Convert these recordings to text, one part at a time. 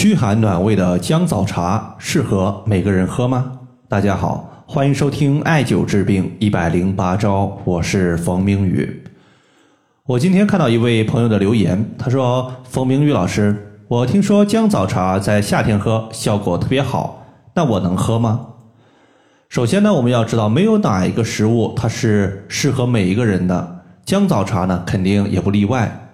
驱寒暖胃的姜枣茶适合每个人喝吗？大家好，欢迎收听艾灸治病一百零八招，我是冯明宇。我今天看到一位朋友的留言，他说：“冯明宇老师，我听说姜枣茶在夏天喝效果特别好，那我能喝吗？”首先呢，我们要知道，没有哪一个食物它是适合每一个人的，姜枣茶呢肯定也不例外。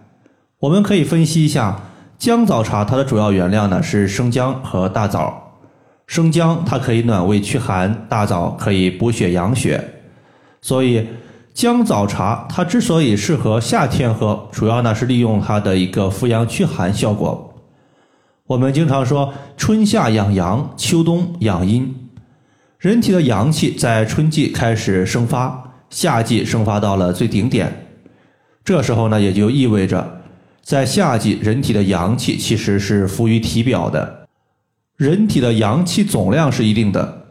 我们可以分析一下。姜枣茶它的主要原料呢是生姜和大枣，生姜它可以暖胃驱寒，大枣可以补血养血，所以姜枣茶它之所以适合夏天喝，主要呢是利用它的一个扶阳驱寒效果。我们经常说春夏养阳，秋冬养阴，人体的阳气在春季开始生发，夏季生发到了最顶点，这时候呢也就意味着。在夏季，人体的阳气其实是浮于体表的。人体的阳气总量是一定的，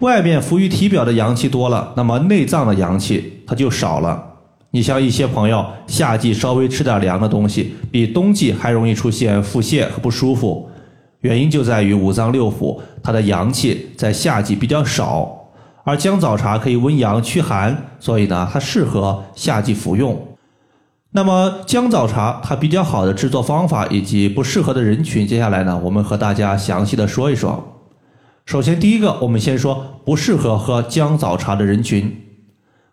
外面浮于体表的阳气多了，那么内脏的阳气它就少了。你像一些朋友，夏季稍微吃点凉的东西，比冬季还容易出现腹泻和不舒服，原因就在于五脏六腑它的阳气在夏季比较少，而姜枣茶可以温阳驱寒，所以呢，它适合夏季服用。那么姜枣茶它比较好的制作方法以及不适合的人群，接下来呢，我们和大家详细的说一说。首先，第一个，我们先说不适合喝姜枣茶的人群。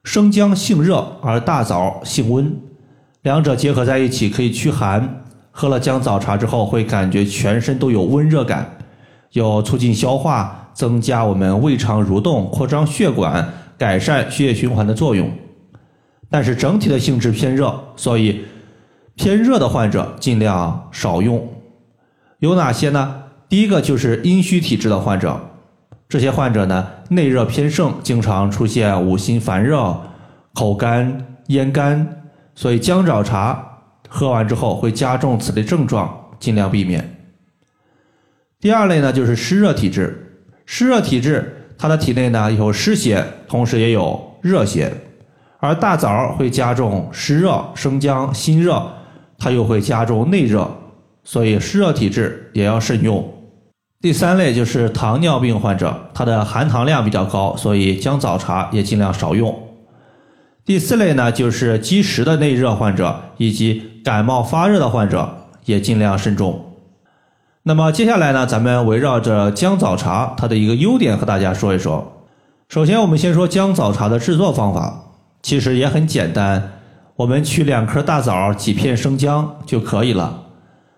生姜性热，而大枣性温，两者结合在一起可以驱寒。喝了姜枣茶之后，会感觉全身都有温热感，有促进消化、增加我们胃肠蠕动、扩张血管、改善血液循环的作用。但是整体的性质偏热，所以偏热的患者尽量少用。有哪些呢？第一个就是阴虚体质的患者，这些患者呢内热偏盛，经常出现五心烦热、口干、咽干，所以姜枣茶喝完之后会加重此类症状，尽量避免。第二类呢就是湿热体质，湿热体质他的体内呢有湿邪，同时也有热邪。而大枣会加重湿热，生姜心热，它又会加重内热，所以湿热体质也要慎用。第三类就是糖尿病患者，他的含糖量比较高，所以姜枣茶也尽量少用。第四类呢，就是积食的内热患者以及感冒发热的患者，也尽量慎重。那么接下来呢，咱们围绕着姜枣茶它的一个优点和大家说一说。首先，我们先说姜枣茶的制作方法。其实也很简单，我们取两颗大枣、几片生姜就可以了。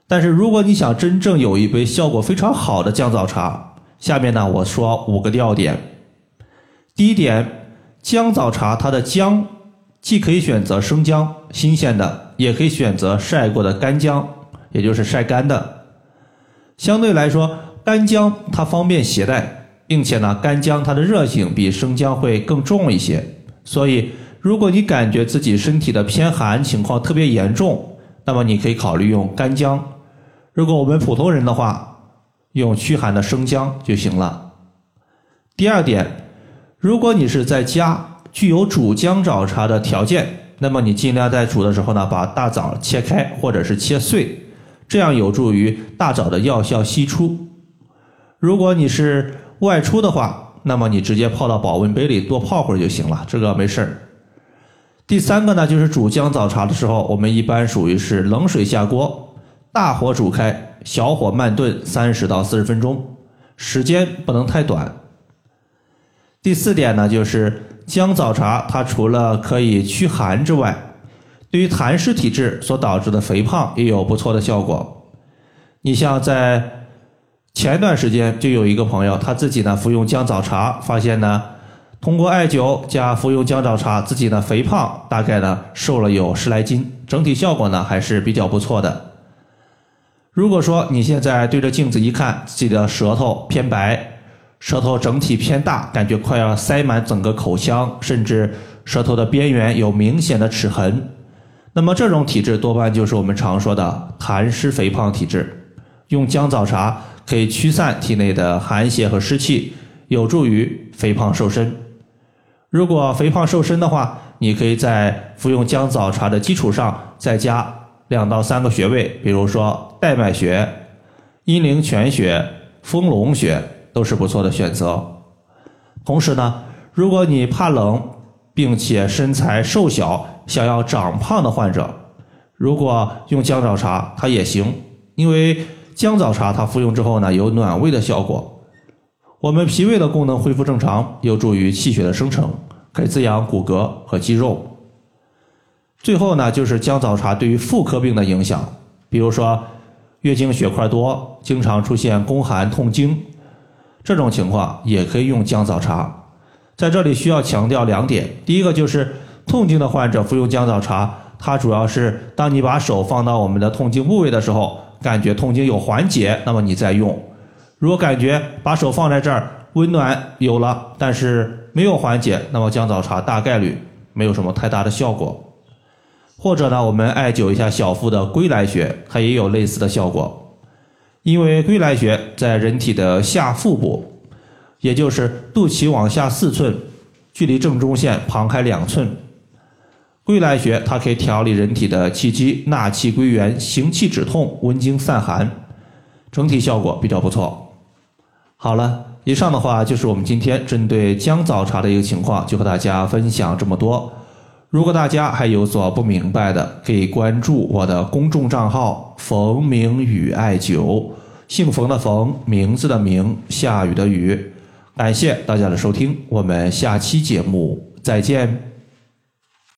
但是如果你想真正有一杯效果非常好的姜枣茶，下面呢我说五个要点。第一点，姜枣茶它的姜既可以选择生姜新鲜的，也可以选择晒过的干姜，也就是晒干的。相对来说，干姜它方便携带，并且呢，干姜它的热性比生姜会更重一些，所以。如果你感觉自己身体的偏寒情况特别严重，那么你可以考虑用干姜。如果我们普通人的话，用驱寒的生姜就行了。第二点，如果你是在家具有煮姜枣茶的条件，那么你尽量在煮的时候呢，把大枣切开或者是切碎，这样有助于大枣的药效析出。如果你是外出的话，那么你直接泡到保温杯里多泡会儿就行了，这个没事儿。第三个呢，就是煮姜枣茶的时候，我们一般属于是冷水下锅，大火煮开，小火慢炖三十到四十分钟，时间不能太短。第四点呢，就是姜枣茶它除了可以驱寒之外，对于痰湿体质所导致的肥胖也有不错的效果。你像在前段时间就有一个朋友，他自己呢服用姜枣茶，发现呢。通过艾灸加服用姜枣茶，自己的肥胖大概呢瘦了有十来斤，整体效果呢还是比较不错的。如果说你现在对着镜子一看，自己的舌头偏白，舌头整体偏大，感觉快要塞满整个口腔，甚至舌头的边缘有明显的齿痕，那么这种体质多半就是我们常说的痰湿肥胖体质。用姜枣茶可以驱散体内的寒邪和湿气，有助于肥胖瘦身。如果肥胖瘦身的话，你可以在服用姜枣茶的基础上再加两到三个穴位，比如说带脉穴、阴陵泉穴、丰隆穴都是不错的选择。同时呢，如果你怕冷，并且身材瘦小，想要长胖的患者，如果用姜枣茶它也行，因为姜枣茶它服用之后呢，有暖胃的效果，我们脾胃的功能恢复正常，有助于气血的生成，可以滋养骨骼和肌肉。最后呢，就是姜枣茶对于妇科病的影响，比如说。月经血块多，经常出现宫寒痛经，这种情况也可以用姜枣茶。在这里需要强调两点：第一个就是痛经的患者服用姜枣茶，它主要是当你把手放到我们的痛经部位的时候，感觉痛经有缓解，那么你再用；如果感觉把手放在这儿，温暖有了，但是没有缓解，那么姜枣茶大概率没有什么太大的效果。或者呢，我们艾灸一下小腹的归来穴，它也有类似的效果。因为归来穴在人体的下腹部，也就是肚脐往下四寸，距离正中线旁开两寸。归来穴它可以调理人体的气机，纳气归元，行气止痛，温经散寒，整体效果比较不错。好了，以上的话就是我们今天针对姜枣茶的一个情况，就和大家分享这么多。如果大家还有所不明白的，可以关注我的公众账号“冯明宇艾灸”，姓冯的冯，名字的名，下雨的雨。感谢大家的收听，我们下期节目再见。